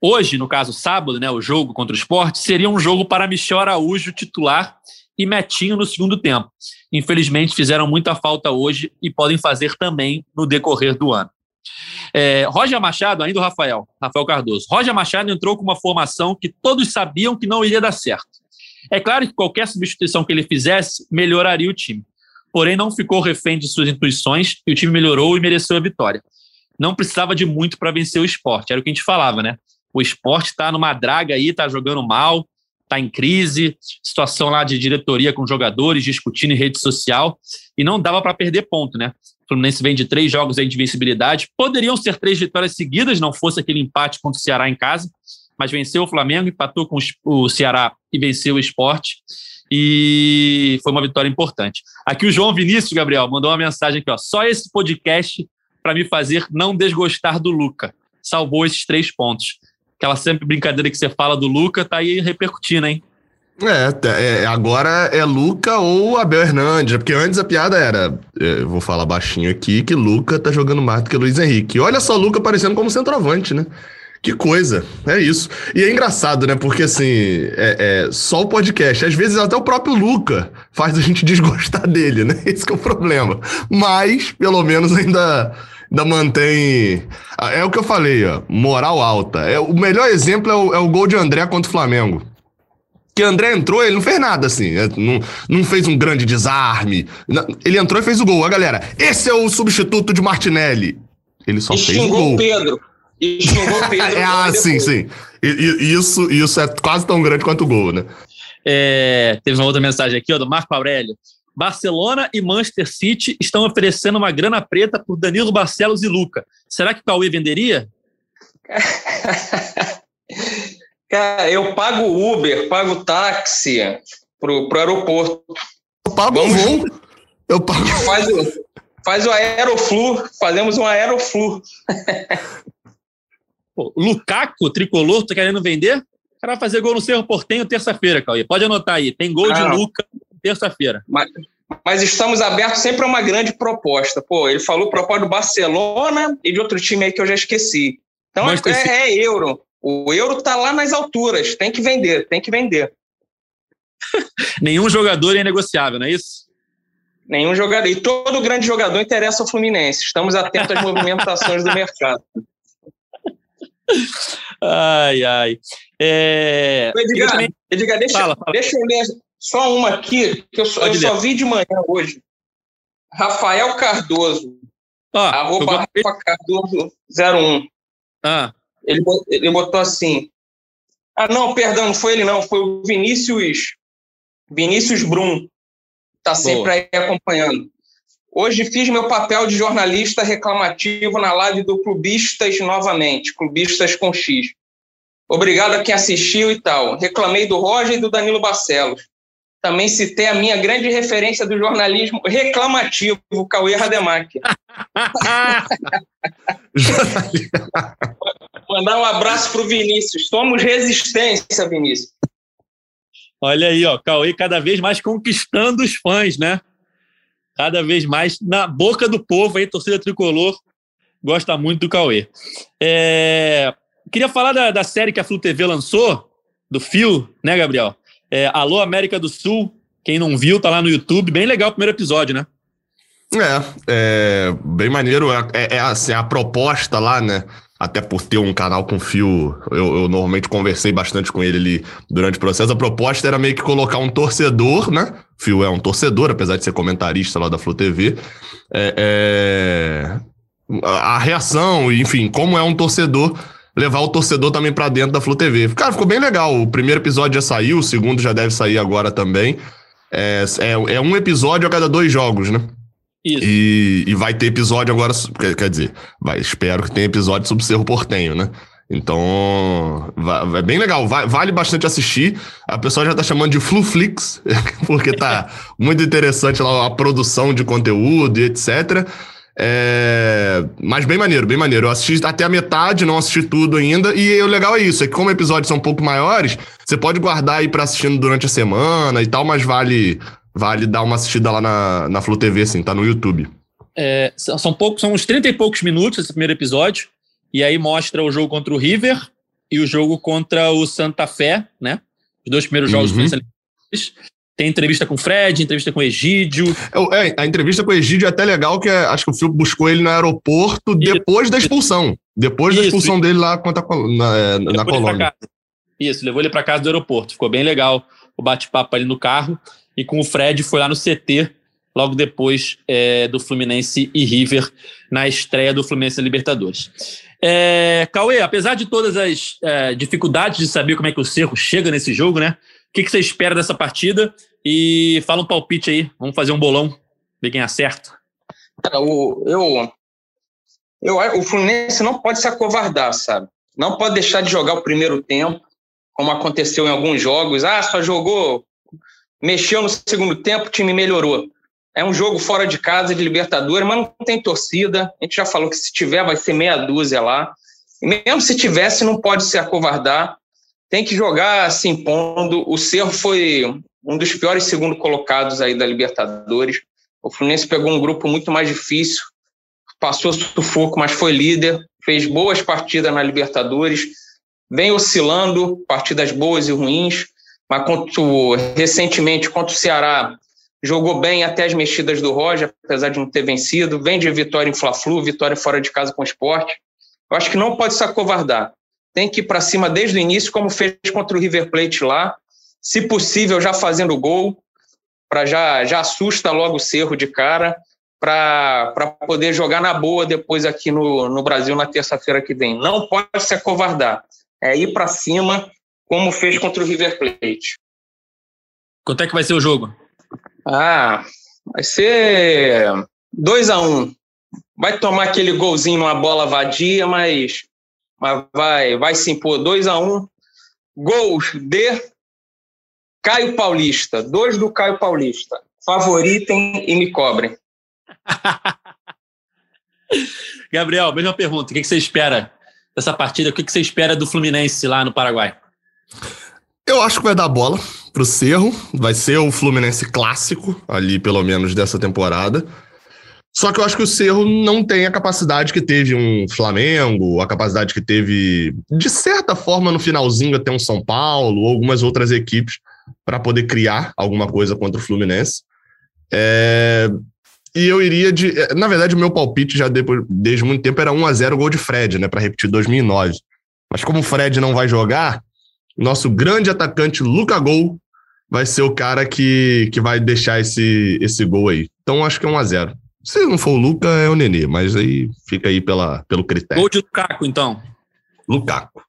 A: Hoje, no caso sábado, né, o jogo contra o esporte, seria um jogo para Michel Araújo titular e Metinho no segundo tempo. Infelizmente, fizeram muita falta hoje e podem fazer também no decorrer do ano. É, Roger Machado, ainda o Rafael, Rafael Cardoso. Roger Machado entrou com uma formação que todos sabiam que não iria dar certo. É claro que qualquer substituição que ele fizesse melhoraria o time. Porém, não ficou refém de suas intuições e o time melhorou e mereceu a vitória. Não precisava de muito para vencer o esporte, era o que a gente falava, né? O esporte está numa draga aí, está jogando mal, está em crise, situação lá de diretoria com jogadores discutindo em rede social, e não dava para perder ponto, né? O Fluminense vem de três jogos de invencibilidade. Poderiam ser três vitórias seguidas, não fosse aquele empate contra o Ceará em casa, mas venceu o Flamengo, empatou com o Ceará e venceu o esporte. e foi uma vitória importante. Aqui o João Vinícius, Gabriel, mandou uma mensagem aqui, ó. Só esse podcast para me fazer não desgostar do Luca. Salvou esses três pontos. Aquela sempre brincadeira que você fala do Luca tá aí repercutindo, hein?
C: É, é, agora é Luca ou Abel Hernandes, porque antes a piada era, é, vou falar baixinho aqui, que Luca tá jogando mais do que Luiz Henrique. E olha só Luca aparecendo como centroavante, né? Que coisa, é isso. E é engraçado, né? Porque assim, é, é, só o podcast, às vezes até o próprio Luca faz a gente [laughs] desgostar dele, né? Esse é o problema. Mas, pelo menos, ainda, ainda mantém. É o que eu falei, ó, moral alta. É, o melhor exemplo é o, é o gol de André contra o Flamengo que André entrou, ele não fez nada, assim. É, não, não fez um grande desarme. Ele entrou e fez o gol. A galera, esse é o substituto de Martinelli. Ele só e fez o gol.
B: Pedro. E xingou Pedro. [laughs]
C: é, ah, sim, sim. E, e, isso, isso é quase tão grande quanto o gol, né?
A: É, teve uma outra mensagem aqui, ó, do Marco Aurélio. Barcelona e Manchester City estão oferecendo uma grana preta por Danilo Barcelos e Luca. Será que o Cauê venderia? [laughs]
B: Cara, eu pago Uber, pago táxi pro, pro aeroporto.
C: Eu pago Vamos, voo. Eu pago. [laughs]
B: Faz o, faz o Aeroflu, fazemos um Aeroflu. [laughs]
A: Pô, Lukaku, tricolor, tá querendo vender? O cara vai fazer gol no Cerro Portenho terça-feira, Cauê. Pode anotar aí. Tem gol ah, de Luca terça-feira.
B: Mas, mas, estamos abertos sempre a uma grande proposta. Pô, ele falou proposta do Barcelona e de outro time aí que eu já esqueci. Então é, é, euro. O euro tá lá nas alturas. Tem que vender, tem que vender. [laughs]
A: Nenhum jogador é negociável, não é isso?
B: Nenhum jogador. E todo grande jogador interessa ao Fluminense. Estamos atentos às [laughs] movimentações do mercado.
A: Ai, ai. É...
B: Edgar, também... Edgar deixa, fala, fala. deixa eu ler só uma aqui, que eu, só, eu só vi de manhã hoje. Rafael Cardoso. Ah, arroba Rafa Cardoso 01. Ah. Ele, ele botou assim. Ah, não, perdão, não foi ele, não. Foi o Vinícius. Vinícius Brum. Está sempre Boa. aí acompanhando. Hoje fiz meu papel de jornalista reclamativo na live do Clubistas novamente, Clubistas com X. Obrigado a quem assistiu e tal. Reclamei do Roger e do Danilo Barcelos. Também citei a minha grande referência do jornalismo reclamativo, o Cauê Rademacher. [laughs] Mandar um abraço para o Vinícius. Somos resistência, Vinícius.
A: Olha aí, ó, Cauê cada vez mais conquistando os fãs, né? cada vez mais na boca do povo aí, torcida tricolor gosta muito do Cauê. É, queria falar da, da, série que a Flu TV lançou, do Fio, né, Gabriel? É, Alô América do Sul, quem não viu, tá lá no YouTube, bem legal o primeiro episódio, né?
C: É, é bem maneiro, é, é, é assim, a proposta lá, né? até por ter um canal com fio, eu, eu, normalmente conversei bastante com ele ali durante o processo. A proposta era meio que colocar um torcedor, né? Fio é um torcedor, apesar de ser comentarista lá da Flu TV. É, é, a reação, enfim, como é um torcedor, levar o torcedor também para dentro da Flu TV. Cara, ficou bem legal. O primeiro episódio já saiu, o segundo já deve sair agora também. É, é, é um episódio a cada dois jogos, né? Isso. E, e vai ter episódio agora, quer, dizer, vai, espero que tenha episódio sobre o Cerro Portenho, né? Então, vai, é bem legal, vai, vale bastante assistir. A pessoa já tá chamando de Fluflix, [laughs] porque tá [laughs] muito interessante lá a produção de conteúdo e etc. É... Mas bem maneiro, bem maneiro. Eu assisti até a metade, não assisti tudo ainda. E o legal é isso, é que como episódios são um pouco maiores, você pode guardar aí pra assistindo durante a semana e tal, mas vale vale dar uma assistida lá na, na Flu TV, assim, tá no YouTube.
A: É, são, poucos, são uns 30 e poucos minutos esse primeiro episódio, e aí mostra o jogo contra o River e o jogo contra o Santa Fé, né? Os dois primeiros jogos uhum. Tem entrevista com o Fred, entrevista com o Egídio.
C: É, a entrevista com o Egídio é até legal, que é, acho que o Filipe buscou ele no aeroporto isso, depois da expulsão. Depois isso, da expulsão isso. dele lá contra a, na, é, na Colômbia.
A: Isso, levou ele para casa do aeroporto. Ficou bem legal o bate-papo ali no carro e com o Fred foi lá no CT, logo depois é, do Fluminense e River, na estreia do Fluminense na Libertadores. É, Cauê, apesar de todas as é, dificuldades de saber como é que o Cerro chega nesse jogo, né? O que, que você espera dessa partida? E fala um palpite aí, vamos fazer um bolão, ver quem acerta.
B: Eu, eu, eu, o Fluminense não pode se acovardar, sabe? Não pode deixar de jogar o primeiro tempo, como aconteceu em alguns jogos. Ah, só jogou mexeu no segundo tempo, o time melhorou. É um jogo fora de casa de Libertadores, mas não tem torcida. A gente já falou que se tiver, vai ser meia dúzia lá. E mesmo se tivesse, não pode se acovardar. Tem que jogar se impondo. O Cerro foi um dos piores segundo colocados aí da Libertadores. O Fluminense pegou um grupo muito mais difícil, passou sufoco, mas foi líder, fez boas partidas na Libertadores, vem oscilando, partidas boas e ruins, mas contra, recentemente contra o Ceará jogou bem até as mexidas do Roger, apesar de não ter vencido, vem de vitória em Fla-Flu, vitória fora de casa com o esporte. Eu acho que não pode se acovardar. Tem que ir para cima desde o início, como fez contra o River Plate lá, se possível já fazendo gol, para já, já assusta logo o Cerro de cara, para poder jogar na boa depois aqui no, no Brasil na terça-feira que vem. Não pode se acovardar. É ir para cima, como fez contra o River Plate.
A: Quanto é que vai ser o jogo?
B: Ah, vai ser 2 a 1 um. Vai tomar aquele golzinho numa bola vadia, mas, mas vai, vai se impor 2 a 1 um. Gols de Caio Paulista. Dois do Caio Paulista. Favoritem e me cobrem. [laughs]
A: Gabriel, mesma pergunta. O que você espera dessa partida? O que você espera do Fluminense lá no Paraguai?
C: Eu acho que vai dar bola pro Cerro. Vai ser o Fluminense clássico, ali pelo menos dessa temporada. Só que eu acho que o Cerro não tem a capacidade que teve um Flamengo, a capacidade que teve, de certa forma, no finalzinho até um São Paulo, ou algumas outras equipes, para poder criar alguma coisa contra o Fluminense. É... E eu iria de. Na verdade, o meu palpite já depois, desde muito tempo era 1 a 0 gol de Fred, né? Para repetir 2009. Mas como o Fred não vai jogar, nosso grande atacante Luca Gol vai ser o cara que, que vai deixar esse, esse gol aí. Então acho que é 1 a 0 Se não for o Luca, é o Nenê, mas aí fica aí pela, pelo critério.
A: Gol de Lukaku, então.
C: Lukaku.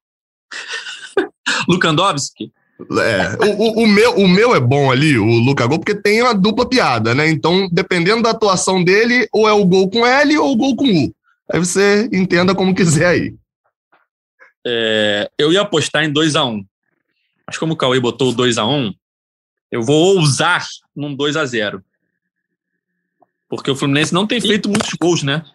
C: [laughs]
A: Lukandowski?
C: É, o, o, o, meu, o meu é bom ali, o Luca Gol, porque tem uma dupla piada, né? Então, dependendo da atuação dele, ou é o gol com L ou o gol com U. Aí você entenda como quiser aí.
A: É, eu ia apostar em 2 a 1 um. Mas como o Cauê botou o 2 a 1 um, eu vou ousar num 2 a 0 Porque o Fluminense não tem feito muitos gols, né?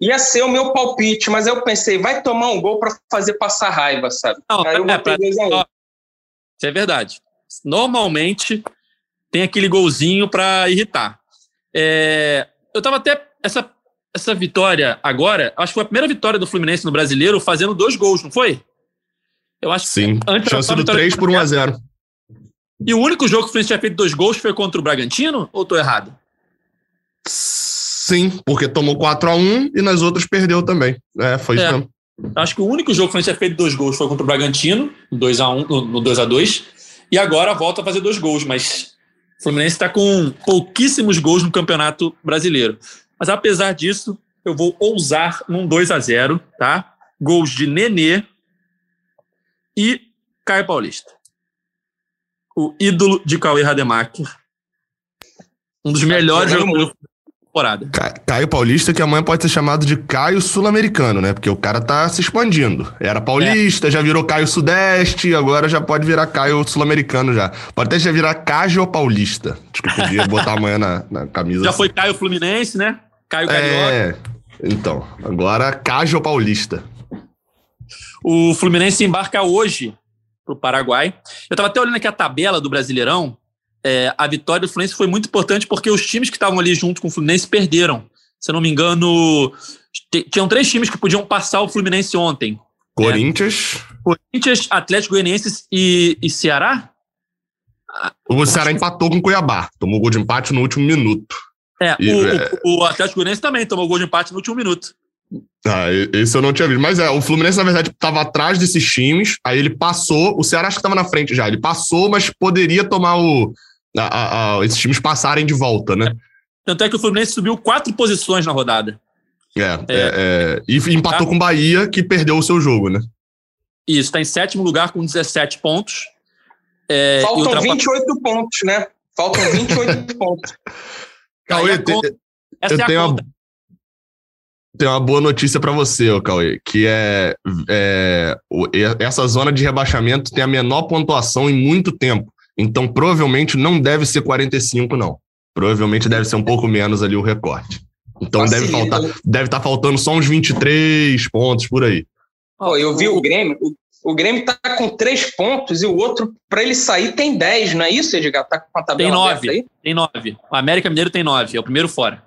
B: Ia ser o meu palpite, mas eu pensei, vai tomar um gol para fazer passar raiva, sabe? Não, Aí eu é, pra, 2 a 1 um.
A: Isso é verdade. Normalmente tem aquele golzinho para irritar. É, eu tava até. Essa, essa vitória agora, acho que foi a primeira vitória do Fluminense no brasileiro fazendo dois gols, não foi?
C: Eu acho Sim, que antes tinha sido 3 por 1 a 0
A: E o único jogo que o Fluminense tinha feito dois gols foi contra o Bragantino? Ou estou errado?
C: Sim, porque tomou 4 a 1 e nas outras perdeu também. É, foi é. isso mesmo.
A: Acho que o único jogo que o Fluminense tinha feito dois gols foi contra o Bragantino, 2 a 1 no 2 a 2 e agora volta a fazer dois gols, mas o Fluminense está com pouquíssimos gols no Campeonato Brasileiro. Mas apesar disso, eu vou ousar num 2 a 0 tá? Gols de Nenê e Caio Paulista. O ídolo de Cauê Rademacher. Um dos melhores jogadores temporada.
C: Caio Paulista, que amanhã pode ser chamado de Caio Sul-Americano, né? Porque o cara tá se expandindo. Era paulista, é. já virou Caio Sudeste, agora já pode virar Caio Sul-Americano já. Pode até já virar Caio Paulista. Acho que eu podia [laughs] botar amanhã na, na camisa.
A: Já assim. foi Caio Fluminense, né? Caio Carioca. É,
C: então. Agora Caio Paulista.
A: O Fluminense embarca hoje pro Paraguai. Eu tava até olhando aqui a tabela do Brasileirão é, a vitória do Fluminense foi muito importante porque os times que estavam ali junto com o Fluminense perderam. Se eu não me engano, tinham três times que podiam passar o Fluminense ontem.
C: Corinthians.
A: Corinthians, Atlético Goianiense e, e Ceará?
C: O Ceará empatou com o Cuiabá. Tomou gol de empate no último minuto.
A: É, e, o, é... o, Atlético Goianiense também tomou gol de empate no último minuto.
C: Ah, esse eu não tinha visto. Mas é, o Fluminense, na verdade, estava atrás desses times. Aí ele passou. O Ceará acho que estava na frente já. Ele passou, mas poderia tomar o, a, a, esses times passarem de volta, né?
A: Tanto é que o Fluminense subiu quatro posições na rodada.
C: É, é, é e empatou tá. com o Bahia, que perdeu o seu jogo, né?
A: Isso, está em sétimo lugar com 17 pontos.
B: É, Faltam ultrapa... 28 pontos, né? Faltam 28 [laughs] pontos.
C: Cauê, te, eu é tenho, uma, tenho uma boa notícia para você, ô Cauê, que é, é, essa zona de rebaixamento tem a menor pontuação em muito tempo. Então, provavelmente não deve ser 45, não. Provavelmente deve ser um pouco menos ali o recorte. Então deve faltar, deve estar tá faltando só uns 23 pontos por aí.
B: Oh, eu vi o Grêmio, o, o Grêmio tá com três pontos e o outro, para ele sair, tem 10, não é isso, Edgar? Tá com a tabela
A: Tem nove, aí? tem nove. O América Mineiro tem nove, é o primeiro fora.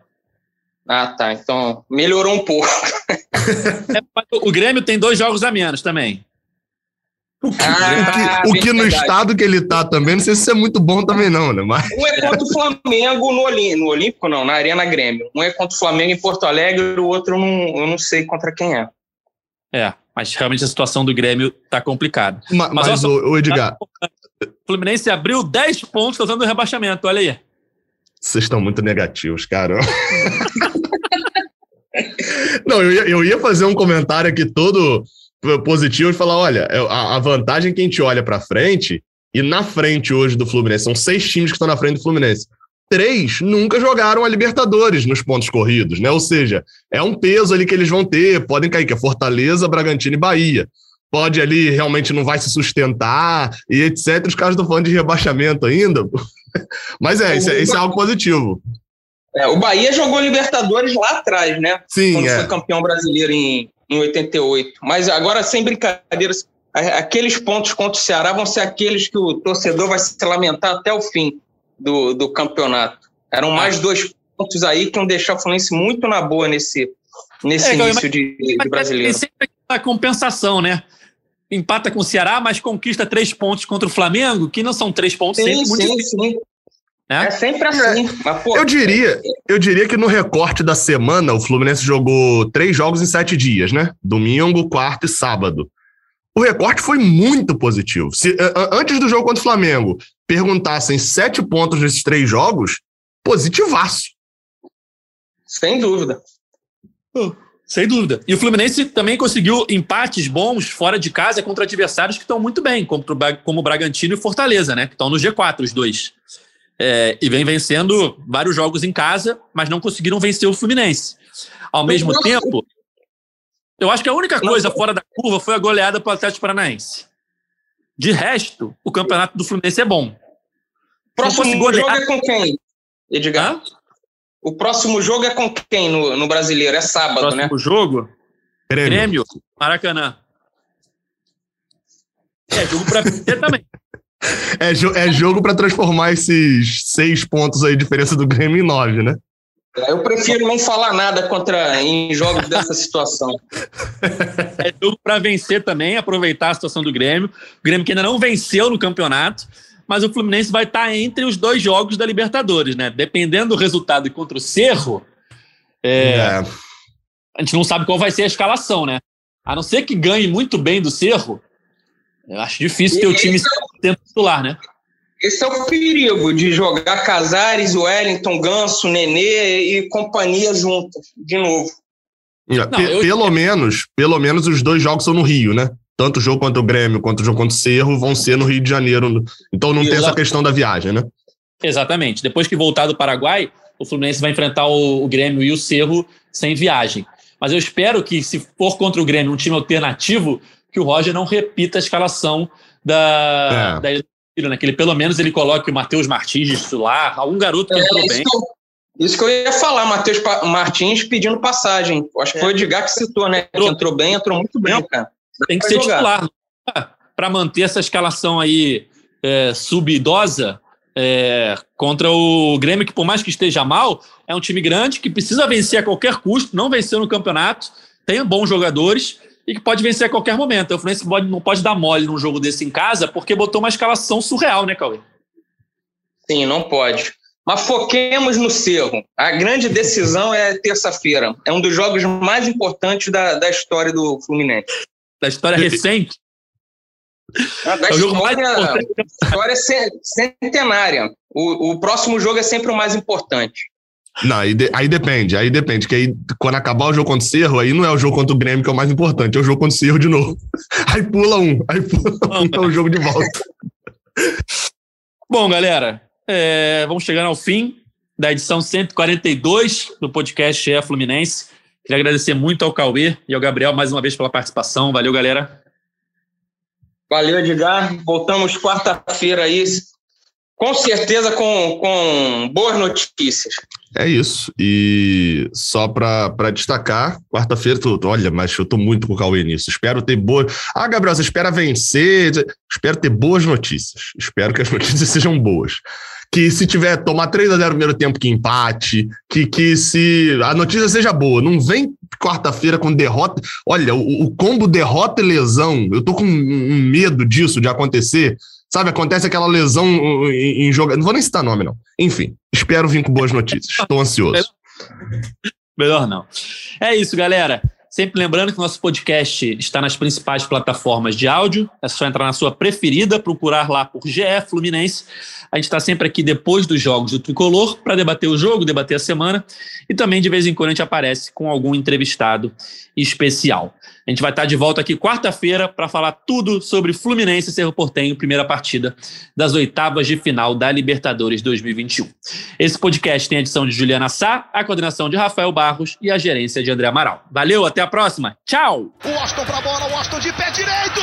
B: Ah, tá. Então melhorou um pouco. [laughs]
A: é, o Grêmio tem dois jogos a menos também.
C: O que, ah, o que, o que no estado que ele tá também, não sei se isso é muito bom também, não, né? Mas...
B: Um é contra o Flamengo no Olímpico, no Olímpico, não, na Arena Grêmio. Um é contra o Flamengo em Porto Alegre, o outro eu não, eu não sei contra quem é.
A: É, mas realmente a situação do Grêmio tá complicada.
C: Ma, mas, mas o, o Edgar.
A: O Fluminense abriu 10 pontos causando o rebaixamento, olha aí.
C: Vocês estão muito negativos, cara. [laughs] não, eu ia, eu ia fazer um comentário aqui todo positivo e falar: olha, é, a, a vantagem é que a gente olha para frente, e na frente hoje do Fluminense, são seis times que estão na frente do Fluminense. Três nunca jogaram a Libertadores nos pontos corridos, né? Ou seja, é um peso ali que eles vão ter, podem cair, que é Fortaleza, Bragantino e Bahia. Pode ali, realmente não vai se sustentar e etc. Os caras estão falando de rebaixamento ainda. [laughs] Mas é, isso é, isso é algo positivo.
B: É, o Bahia jogou Libertadores lá atrás, né?
C: Sim, Quando
B: é. foi campeão brasileiro em, em 88. Mas agora, sem brincadeiras, aqueles pontos contra o Ceará vão ser aqueles que o torcedor vai se lamentar até o fim do, do campeonato. Eram mais ah. dois pontos aí que iam deixar o Fluminense muito na boa nesse, nesse é, início de, de brasileiro.
A: sempre a compensação, né? Empata com o Ceará, mas conquista três pontos contra o Flamengo, que não são três pontos sim, sempre muito sim,
B: sim. Né? É sempre assim. Mas,
C: pô, eu diria, eu diria que no recorte da semana o Fluminense jogou três jogos em sete dias, né? Domingo, quarto e sábado. O recorte foi muito positivo. Se antes do jogo contra o Flamengo perguntassem sete pontos nesses três jogos, positivaço.
B: Sem dúvida.
A: Sem dúvida. E o Fluminense também conseguiu empates bons fora de casa contra adversários que estão muito bem, como o Bragantino e Fortaleza, né? Que estão no G4, os dois é, e vem vencendo vários jogos em casa, mas não conseguiram vencer o Fluminense. Ao mesmo tempo, eu acho que a única coisa fora da curva foi a goleada para o Atlético Paranaense. De resto, o campeonato do Fluminense é bom.
B: Próximo golear... jogo é com quem, Edgar? Hã? O próximo jogo é com quem no, no Brasileiro? É sábado,
A: próximo
B: né?
A: O jogo? Grêmio. Grêmio, Maracanã. É, jogo para vencer também. [laughs]
C: É, jo é jogo para transformar esses seis pontos aí, diferença do Grêmio, em nove, né?
B: Eu prefiro não falar nada contra em jogos dessa situação. [laughs]
A: É jogo para vencer também, aproveitar a situação do Grêmio. O Grêmio que ainda não venceu no campeonato, mas o Fluminense vai estar entre os dois jogos da Libertadores, né? Dependendo do resultado contra o Cerro, é, é. a gente não sabe qual vai ser a escalação, né? A não ser que ganhe muito bem do Cerro, eu acho difícil ter o time é, titular, né?
B: Esse é o perigo de jogar Casares, Wellington, Ganso, Nenê e companhia juntas, de novo.
C: Não, eu... Pelo menos, pelo menos os dois jogos são no Rio, né? Tanto o jogo contra o Grêmio quanto o jogo contra o Cerro vão ser no Rio de Janeiro. Então não Exatamente. tem essa questão da viagem, né?
A: Exatamente. Depois que voltar do Paraguai, o Fluminense vai enfrentar o, o Grêmio e o Cerro sem viagem. Mas eu espero que, se for contra o Grêmio, um time alternativo, que o Roger não repita a escalação da, é. da né? Que ele, pelo menos ele coloque o Matheus Martins de titular, algum garoto que é, entrou bem.
B: isso que eu ia falar, Matheus Martins pedindo passagem. Acho que foi o Edgar que citou, né? Que entrou bem, entrou muito bem, cara.
A: Tem que ser jogar. titular. Para manter essa escalação aí é, subidosa é, contra o Grêmio, que por mais que esteja mal, é um time grande que precisa vencer a qualquer custo, não venceu no campeonato, tem bons jogadores e que pode vencer a qualquer momento. O Fluminense pode, não pode dar mole num jogo desse em casa porque botou uma escalação surreal, né, Cauê?
B: Sim, não pode. Mas foquemos no Cerro. A grande decisão é terça-feira. É um dos jogos mais importantes da, da história do Fluminense.
A: Da história recente?
B: Ah, da é história, história centenária. O, o próximo jogo é sempre o mais importante.
C: Não, aí, de, aí depende, aí depende. Que aí, quando acabar o jogo contra o Cerro, aí não é o jogo contra o Grêmio que é o mais importante, é o jogo contra o Cerro de novo. [laughs] Aí pula um, aí pula um, é o jogo de volta. [laughs]
A: Bom, galera, é, vamos chegando ao fim da edição 142 do podcast É Fluminense. Queria agradecer muito ao Cauê e ao Gabriel mais uma vez pela participação. Valeu, galera.
B: Valeu, Edgar. Voltamos quarta-feira aí, Com certeza com, com boas notícias.
C: É isso. E só para destacar, quarta-feira, tu, olha, mas eu tô muito com o Cauê nisso. Espero ter boas. Ah, Gabriel, você espera vencer. Espero ter boas notícias. Espero que as [laughs] notícias sejam boas. Que se tiver tomar 3 a 0 no primeiro tempo, que empate. Que, que se a notícia seja boa. Não vem quarta-feira com derrota. Olha, o, o, combo derrota e lesão, eu tô com um medo disso de acontecer Sabe, acontece aquela lesão em, em jogo. Não vou nem citar nome, não. Enfim, espero vir com boas notícias. Estou ansioso.
A: Melhor não. É isso, galera. Sempre lembrando que o nosso podcast está nas principais plataformas de áudio. É só entrar na sua preferida, procurar lá por GE Fluminense. A gente está sempre aqui depois dos jogos do Tricolor para debater o jogo, debater a semana. E também, de vez em quando, a gente aparece com algum entrevistado especial. A gente vai estar de volta aqui quarta-feira para falar tudo sobre Fluminense e Cerro Portenho, primeira partida das oitavas de final da Libertadores 2021. Esse podcast tem a edição de Juliana Sá, a coordenação de Rafael Barros e a gerência de André Amaral. Valeu, até a próxima. Tchau! O Austin para bola, o Austin de pé direito!